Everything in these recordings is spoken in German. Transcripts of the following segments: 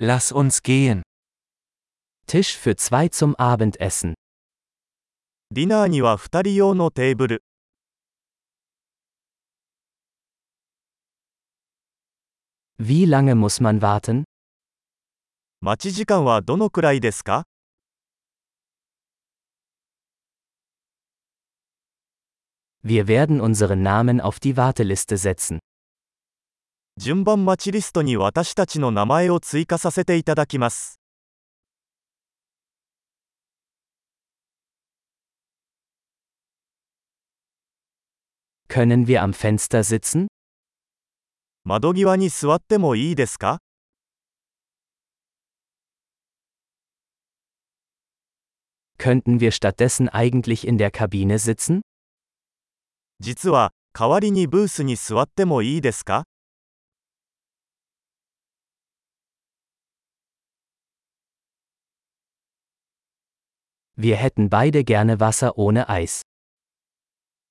Lass uns gehen. Tisch für zwei zum Abendessen. ディナーには2人用のテーブル。 Wie lange muss man warten? 待ち時間はどのくらいですか Wir werden unseren Namen auf die Warteliste setzen. 順番待ちリストに私たちの名前を追加させていただきます。Können wir am Fenster sitzen? 窓際に座ってもいいですか Könnten wir stattdessen eigentlich in der Kabine sitzen? 実は、代わりにブースに座ってもいいですか Wir hätten beide gerne Wasser ohne Eis.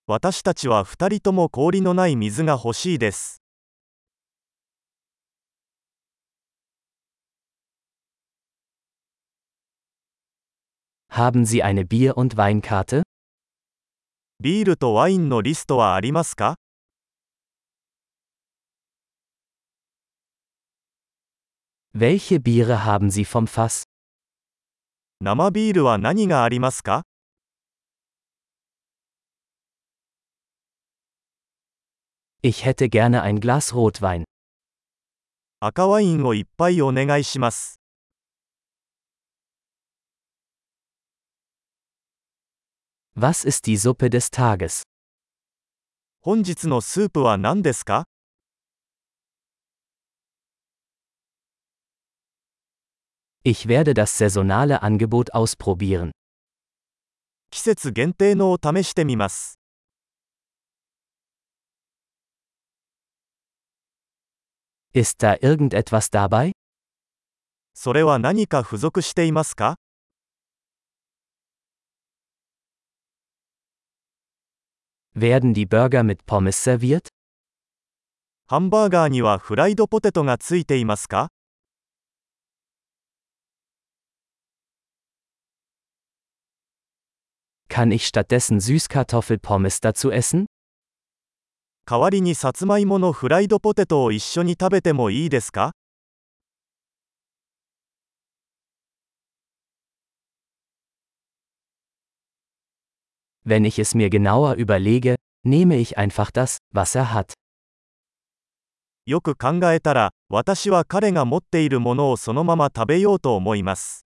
私たちは2人とも氷のない水が欲しいです。 Haben Sie eine Bier- und Weinkarte? ビールとワインのリストはありますか Welche Biere haben Sie vom Fass? 生ビールは何がありますか Ich hätte gerne ein Glas Rotwein. 赤ワインをいっぱいお願いします。Was ist die Suppe des Tages? 本日のスープは何ですか Ich werde das saisonale Angebot ausprobieren. 季節限定のを試してみます。 Ist da irgendetwas dabei? それは何か付属していますか Werden die Burger mit Pommes serviert? ハンバーガーにはフライドポテトがついていますか Kann ich stattdessen Süßkartoffelpommes dazu essen? 代わりにさつまいものフライドポテトを一緒に食べてもいいですか Wenn ich es mir genauer überlege, nehme ich einfach das, was er hat. よく考えたら、私は彼が持っているものをそのまま食べようと思います。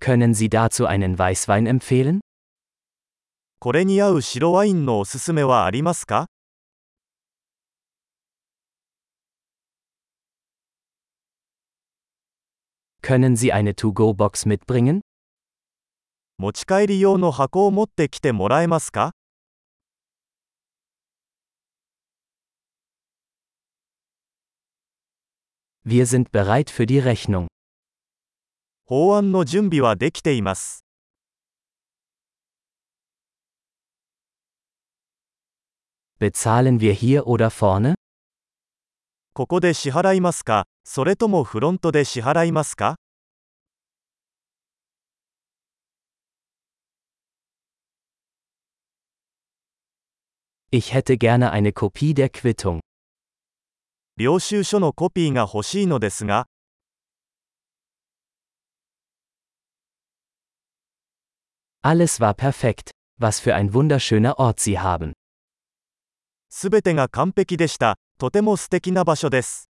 Können Sie dazu einen Weißwein empfehlen? これに合う白ワインのおすすめはありますか Können Sie eine To-Go-Box mitbringen? 持ち帰り用の箱を持ってきてもらえますか Wir sind bereit für die Rechnung. 法案の準備はできています。ここで支払いますか？それともフロントで支払いますか？領収書のコピーが欲しいのですが。Alles war perfekt. Was für ein wunderschöner Ort Sie haben. すべてが完璧でした。とても素敵な場所です。